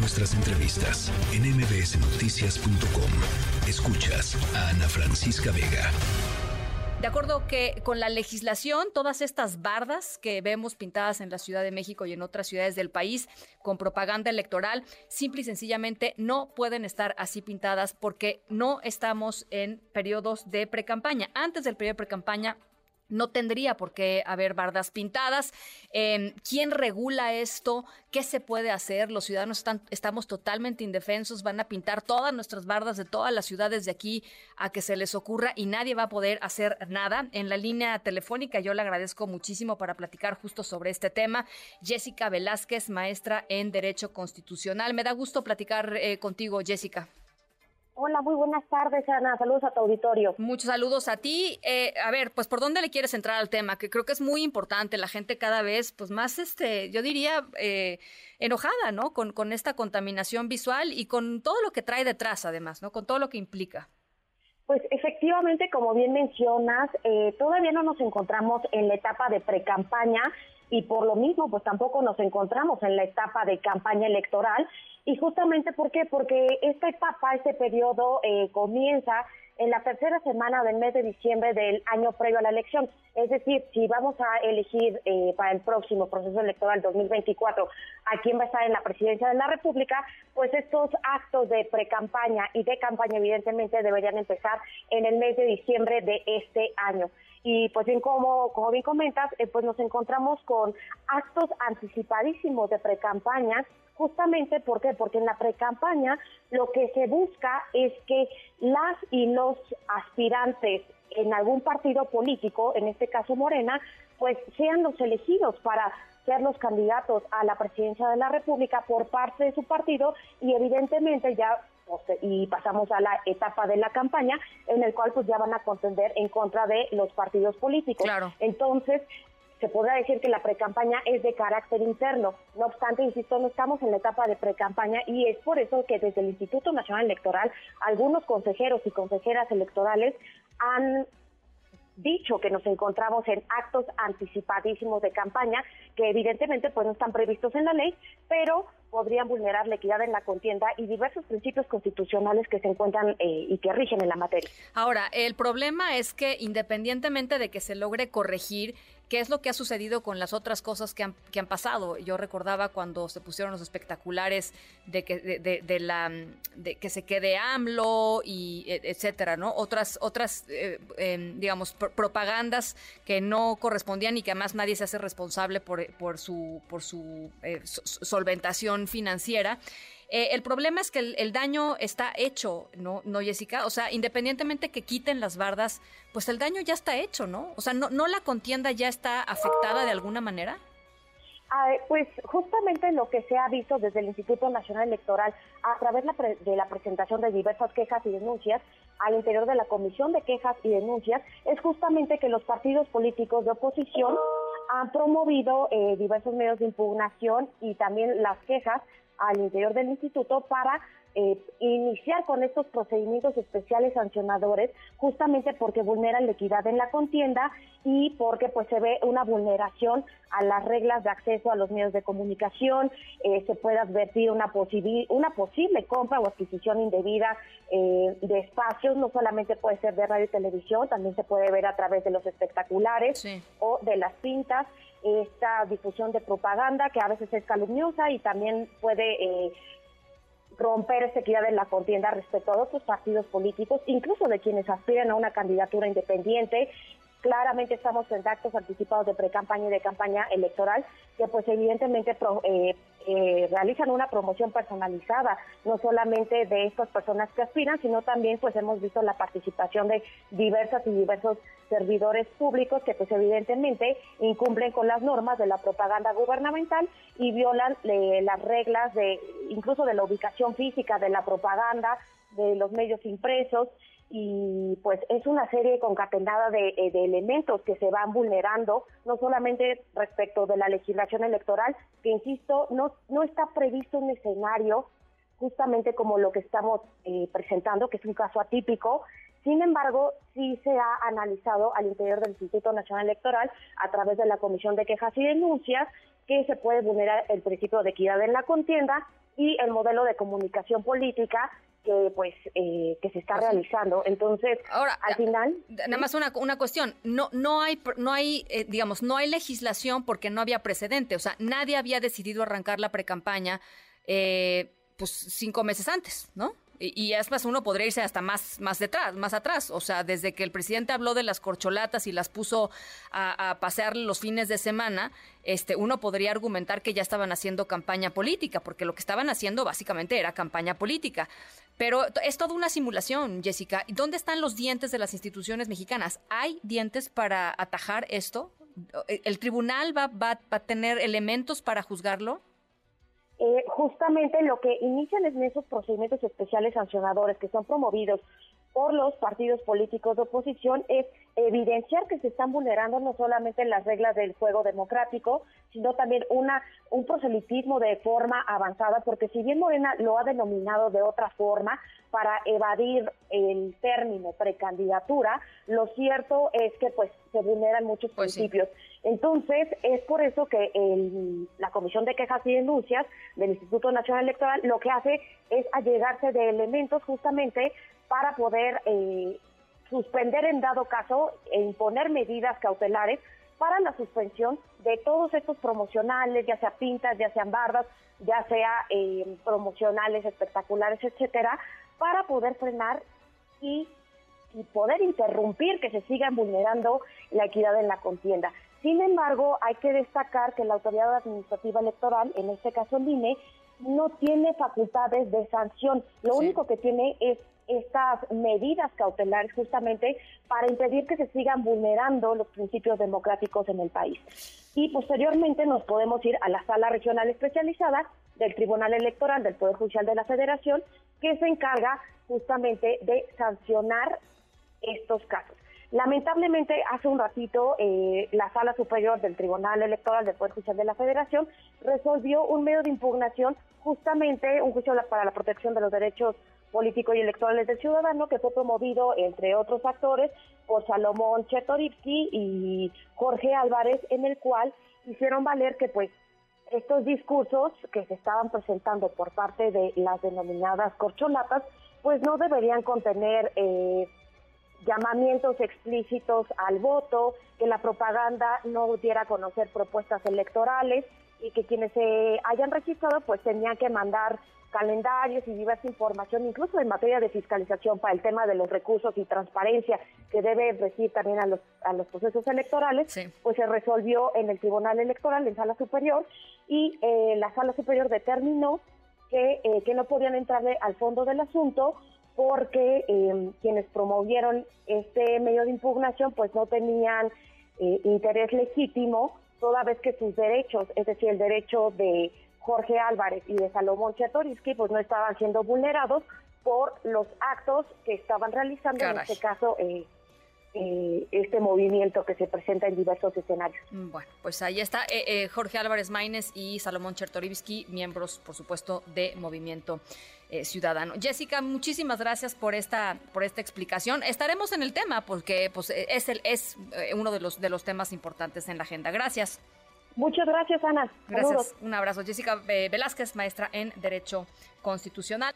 nuestras entrevistas en mbsnoticias.com. Escuchas a Ana Francisca Vega. De acuerdo que con la legislación, todas estas bardas que vemos pintadas en la Ciudad de México y en otras ciudades del país con propaganda electoral, simple y sencillamente no pueden estar así pintadas porque no estamos en periodos de precampaña. Antes del periodo de precampaña no tendría por qué haber bardas pintadas. Em, ¿Quién regula esto? ¿Qué se puede hacer? Los ciudadanos están, estamos totalmente indefensos, van a pintar todas nuestras bardas de todas las ciudades de aquí a que se les ocurra y nadie va a poder hacer nada. En la línea telefónica yo le agradezco muchísimo para platicar justo sobre este tema. Jessica Velázquez, maestra en Derecho Constitucional. Me da gusto platicar eh, contigo, Jessica. Hola, muy buenas tardes, Ana. Saludos a tu auditorio. Muchos saludos a ti. Eh, a ver, pues, ¿por dónde le quieres entrar al tema? Que creo que es muy importante. La gente cada vez, pues, más, este, yo diría, eh, enojada, ¿no? Con, con esta contaminación visual y con todo lo que trae detrás, además, ¿no? Con todo lo que implica. Pues efectivamente, como bien mencionas, eh, todavía no nos encontramos en la etapa de pre-campaña y por lo mismo, pues tampoco nos encontramos en la etapa de campaña electoral y justamente, ¿por qué? Porque esta etapa, este periodo eh, comienza en la tercera semana del mes de diciembre del año previo a la elección. Es decir, si vamos a elegir eh, para el próximo proceso electoral 2024 a quién va a estar en la presidencia de la República, pues estos actos de pre-campaña y de campaña evidentemente deberían empezar en el mes de diciembre de este año. Y pues bien, como, como bien comentas, eh, pues nos encontramos con actos anticipadísimos de pre-campaña justamente ¿por qué? porque en la precampaña lo que se busca es que las y los aspirantes en algún partido político, en este caso Morena, pues sean los elegidos para ser los candidatos a la presidencia de la República por parte de su partido y evidentemente ya y pasamos a la etapa de la campaña en el cual pues ya van a contender en contra de los partidos políticos. Claro. Entonces, se podrá decir que la precampaña es de carácter interno. No obstante, insisto, no estamos en la etapa de precampaña y es por eso que desde el Instituto Nacional Electoral algunos consejeros y consejeras electorales han dicho que nos encontramos en actos anticipadísimos de campaña que evidentemente pues no están previstos en la ley, pero podrían vulnerar la equidad en la contienda y diversos principios constitucionales que se encuentran eh, y que rigen en la materia. Ahora, el problema es que independientemente de que se logre corregir ¿Qué es lo que ha sucedido con las otras cosas que han, que han pasado? Yo recordaba cuando se pusieron los espectaculares de que, de, la, de que se quede AMLO y e, etcétera, ¿no? Otras, otras eh, em, digamos, propagandas que no correspondían y que además nadie se hace responsable por, por su, por su eh, solventación financiera. Eh, el problema es que el, daño está hecho, ¿no, ¿no, Jessica? O sea, independientemente que quiten las bardas, pues el daño ya está hecho, ¿no? O sea, ¿no, no la contienda ya está afectada de alguna manera? pues justamente lo que se ha visto desde el Instituto Nacional Electoral a través de la presentación de diversas quejas y denuncias al interior de la Comisión de Quejas y Denuncias es justamente que los partidos políticos de oposición han promovido eh, diversos medios de impugnación y también las quejas al interior del instituto para eh, iniciar con estos procedimientos especiales sancionadores justamente porque vulneran la equidad en la contienda y porque pues se ve una vulneración a las reglas de acceso a los medios de comunicación, eh, se puede advertir una, una posible compra o adquisición indebida eh, de espacios, no solamente puede ser de radio y televisión, también se puede ver a través de los espectaculares o de las pintas esta difusión de propaganda que a veces es calumniosa y también puede eh, romper esa equidad en la contienda respecto a otros partidos políticos, incluso de quienes aspiran a una candidatura independiente. Claramente estamos en actos anticipados de pre-campaña y de campaña electoral que pues evidentemente eh, eh, realizan una promoción personalizada, no solamente de estas personas que aspiran, sino también pues hemos visto la participación de diversas y diversos servidores públicos que pues evidentemente incumplen con las normas de la propaganda gubernamental y violan eh, las reglas de incluso de la ubicación física de la propaganda, de los medios impresos y pues es una serie concatenada de, eh, de, elementos que se van vulnerando, no solamente respecto de la legislación electoral, que insisto, no, no está previsto un escenario justamente como lo que estamos eh, presentando, que es un caso atípico, Sin embargo, sí se ha analizado al interior del Instituto Nacional Electoral a través de la Comisión de Quejas y Denuncias que se puede vulnerar el principio de equidad en la contienda y el modelo de comunicación política que pues eh, que se está pues realizando. Entonces ahora al final nada más una, una cuestión. No no hay no hay eh, digamos no hay legislación porque no había precedente. O sea nadie había decidido arrancar la precampaña eh, pues cinco meses antes no y, es más, uno podría irse hasta más, más detrás, más atrás. O sea, desde que el presidente habló de las corcholatas y las puso a, pasear los fines de semana, este, uno podría argumentar que ya estaban haciendo campaña política, porque lo que estaban haciendo básicamente era campaña política. Pero es toda una simulación, Jessica. ¿Dónde están los dientes de las instituciones mexicanas? ¿Hay dientes para atajar esto? ¿El tribunal va, va a tener elementos para juzgarlo? Eh, justamente lo que inician en esos procedimientos especiales sancionadores que son promovidos por los partidos políticos de oposición es evidenciar que se están vulnerando no solamente las reglas del juego democrático, sino también una un proselitismo de forma avanzada, porque si bien Morena lo ha denominado de otra forma para evadir el término precandidatura, lo cierto es que pues se vulneran muchos pues principios. Entonces, es por eso que la Comisión de Quejas y Denuncias del Instituto Nacional Electoral lo que hace es allegarse de elementos justamente para poder eh, suspender en dado caso e imponer medidas cautelares para la suspensión de todos estos promocionales, ya sea pintas, ya sean bardas, ya sea eh, promocionales espectaculares, etcétera, para poder frenar y, y poder interrumpir que se sigan vulnerando la equidad en la contienda. Sin embargo, hay que destacar que la autoridad administrativa electoral, en este caso el INE, no tiene facultades de sanción. Lo único que tiene es estas medidas cautelares justamente para impedir que se sigan vulnerando los principios democráticos en el país. Y posteriormente nos podemos ir a la sala regional especializada del Tribunal Electoral del Poder Judicial de la Federación, que se encarga justamente de sancionar estos casos. Lamentablemente, hace un ratito, eh, la Sala Superior del Tribunal Electoral del Poder Judicial de la Federación resolvió un medio de impugnación, justamente un juicio para la protección de los derechos políticos y electorales del ciudadano, que fue promovido, entre otros actores, por Salomón Chetoripsky y Jorge Álvarez, en el cual hicieron valer que, pues, estos discursos que se estaban presentando por parte de las denominadas corcholatas, pues no deberían contener eh, llamamientos explícitos al voto, que la propaganda no diera a conocer propuestas electorales y que quienes se hayan registrado pues tenían que mandar calendarios y diversa información, incluso en materia de fiscalización para el tema de los recursos y transparencia que debe recibir también a los, a los procesos electorales, pues se resolvió en el Tribunal Electoral, en Sala Superior, y eh, la Sala Superior determinó que, eh, que no podían entrarle al fondo del asunto porque eh, quienes promovieron este medio de impugnación pues no tenían eh, interés legítimo toda vez que sus derechos, es decir, el derecho de Jorge Álvarez y de Salomón Chatoriski pues no estaban siendo vulnerados por los actos que estaban realizando, en este caso eh, eh, este movimiento que se presenta en diversos escenarios. Mm, bueno, pues ahí está eh, eh, Jorge Álvarez Maínez y Salomón Chertorivsky, miembros, por supuesto, de Movimiento Ciudadano. Jessica, muchísimas gracias por esta por esta explicación. Estaremos en el tema porque pues es el es uno de los de los temas importantes en la agenda. Gracias. Muchas gracias, Ana. Gracias. Un abrazo. Jessica Velázquez, maestra en Derecho Constitucional.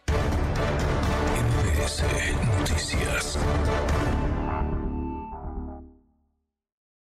Noticias.